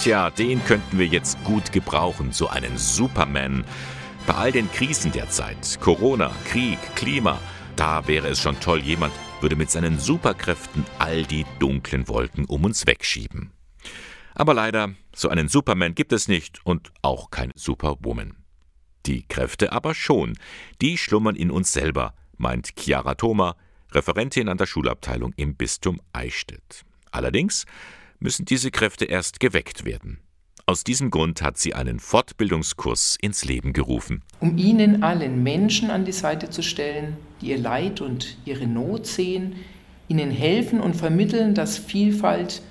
Tja, den könnten wir jetzt gut gebrauchen, so einen Superman. Bei all den Krisen der Zeit, Corona, Krieg, Klima, da wäre es schon toll, jemand würde mit seinen Superkräften all die dunklen Wolken um uns wegschieben. Aber leider, so einen Superman gibt es nicht und auch keine Superwoman. Die Kräfte aber schon, die schlummern in uns selber, meint Chiara Thoma, Referentin an der Schulabteilung im Bistum Eichstätt. Allerdings müssen diese Kräfte erst geweckt werden. Aus diesem Grund hat sie einen Fortbildungskurs ins Leben gerufen. Um ihnen allen Menschen an die Seite zu stellen, die ihr Leid und ihre Not sehen, ihnen helfen und vermitteln, dass Vielfalt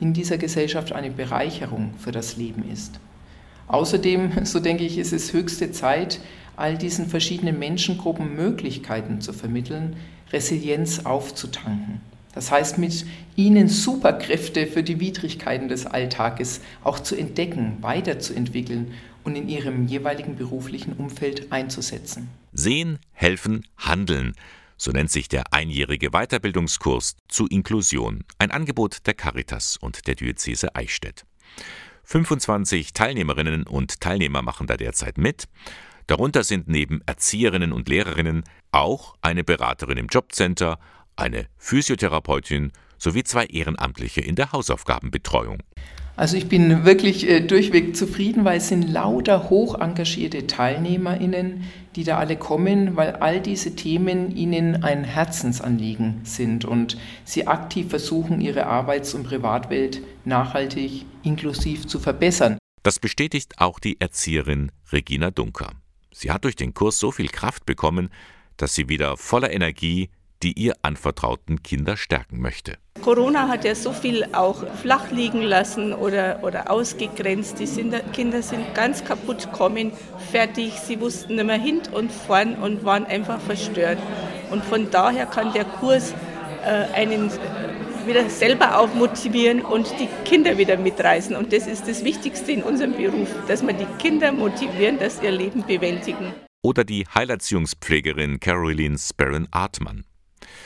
in dieser Gesellschaft eine Bereicherung für das Leben ist. Außerdem, so denke ich, ist es höchste Zeit, all diesen verschiedenen Menschengruppen Möglichkeiten zu vermitteln, Resilienz aufzutanken. Das heißt, mit ihnen Superkräfte für die Widrigkeiten des Alltages auch zu entdecken, weiterzuentwickeln und in ihrem jeweiligen beruflichen Umfeld einzusetzen. Sehen, helfen, handeln. So nennt sich der einjährige Weiterbildungskurs zu Inklusion, ein Angebot der Caritas und der Diözese Eichstätt. 25 Teilnehmerinnen und Teilnehmer machen da derzeit mit. Darunter sind neben Erzieherinnen und Lehrerinnen auch eine Beraterin im Jobcenter, eine Physiotherapeutin sowie zwei Ehrenamtliche in der Hausaufgabenbetreuung. Also ich bin wirklich äh, durchweg zufrieden, weil es sind lauter hoch engagierte TeilnehmerInnen, die da alle kommen, weil all diese Themen ihnen ein Herzensanliegen sind und sie aktiv versuchen, ihre Arbeits- und Privatwelt nachhaltig inklusiv zu verbessern. Das bestätigt auch die Erzieherin Regina Dunker. Sie hat durch den Kurs so viel Kraft bekommen, dass sie wieder voller Energie die ihr anvertrauten Kinder stärken möchte. Corona hat ja so viel auch flach liegen lassen oder, oder ausgegrenzt. Die Kinder sind ganz kaputt gekommen, fertig. Sie wussten nicht mehr hin und vorn und waren einfach verstört. Und von daher kann der Kurs äh, einen wieder selber aufmotivieren und die Kinder wieder mitreißen. Und das ist das Wichtigste in unserem Beruf, dass wir die Kinder motivieren, dass sie ihr Leben bewältigen. Oder die Heilerziehungspflegerin Caroline Sparron-Artmann.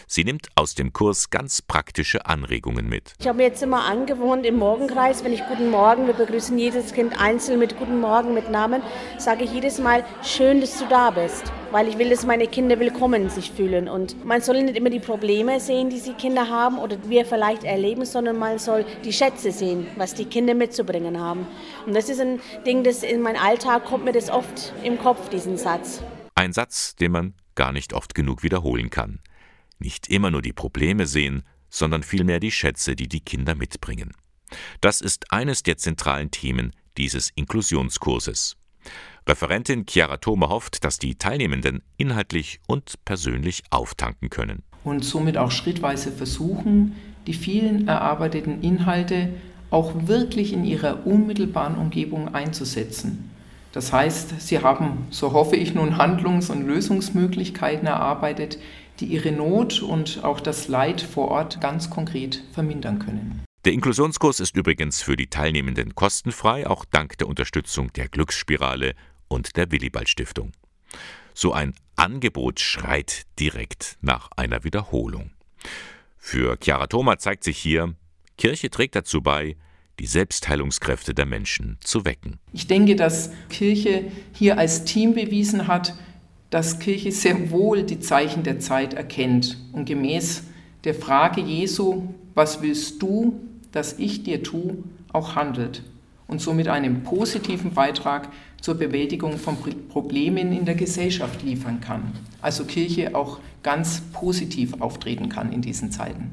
Sie nimmt aus dem Kurs ganz praktische Anregungen mit. Ich habe mir jetzt immer angewohnt, im Morgenkreis, wenn ich Guten Morgen, wir begrüßen jedes Kind einzeln mit Guten Morgen, mit Namen, sage ich jedes Mal, schön, dass du da bist. Weil ich will, dass meine Kinder willkommen sich fühlen. Und man soll nicht immer die Probleme sehen, die die Kinder haben oder wir vielleicht erleben, sondern man soll die Schätze sehen, was die Kinder mitzubringen haben. Und das ist ein Ding, das in meinem Alltag kommt mir das oft im Kopf, diesen Satz. Ein Satz, den man gar nicht oft genug wiederholen kann nicht immer nur die Probleme sehen, sondern vielmehr die Schätze, die die Kinder mitbringen. Das ist eines der zentralen Themen dieses Inklusionskurses. Referentin Chiara Thome hofft, dass die Teilnehmenden inhaltlich und persönlich auftanken können. Und somit auch schrittweise versuchen, die vielen erarbeiteten Inhalte auch wirklich in ihrer unmittelbaren Umgebung einzusetzen. Das heißt, sie haben, so hoffe ich nun, Handlungs- und Lösungsmöglichkeiten erarbeitet, die ihre Not und auch das Leid vor Ort ganz konkret vermindern können. Der Inklusionskurs ist übrigens für die Teilnehmenden kostenfrei, auch dank der Unterstützung der Glücksspirale und der Willibald Stiftung. So ein Angebot schreit direkt nach einer Wiederholung. Für Chiara Thoma zeigt sich hier, Kirche trägt dazu bei, die Selbstheilungskräfte der Menschen zu wecken. Ich denke, dass Kirche hier als Team bewiesen hat, dass Kirche sehr wohl die Zeichen der Zeit erkennt und gemäß der Frage Jesu, was willst du, dass ich dir tue, auch handelt und somit einen positiven Beitrag zur Bewältigung von Problemen in der Gesellschaft liefern kann. Also Kirche auch ganz positiv auftreten kann in diesen Zeiten.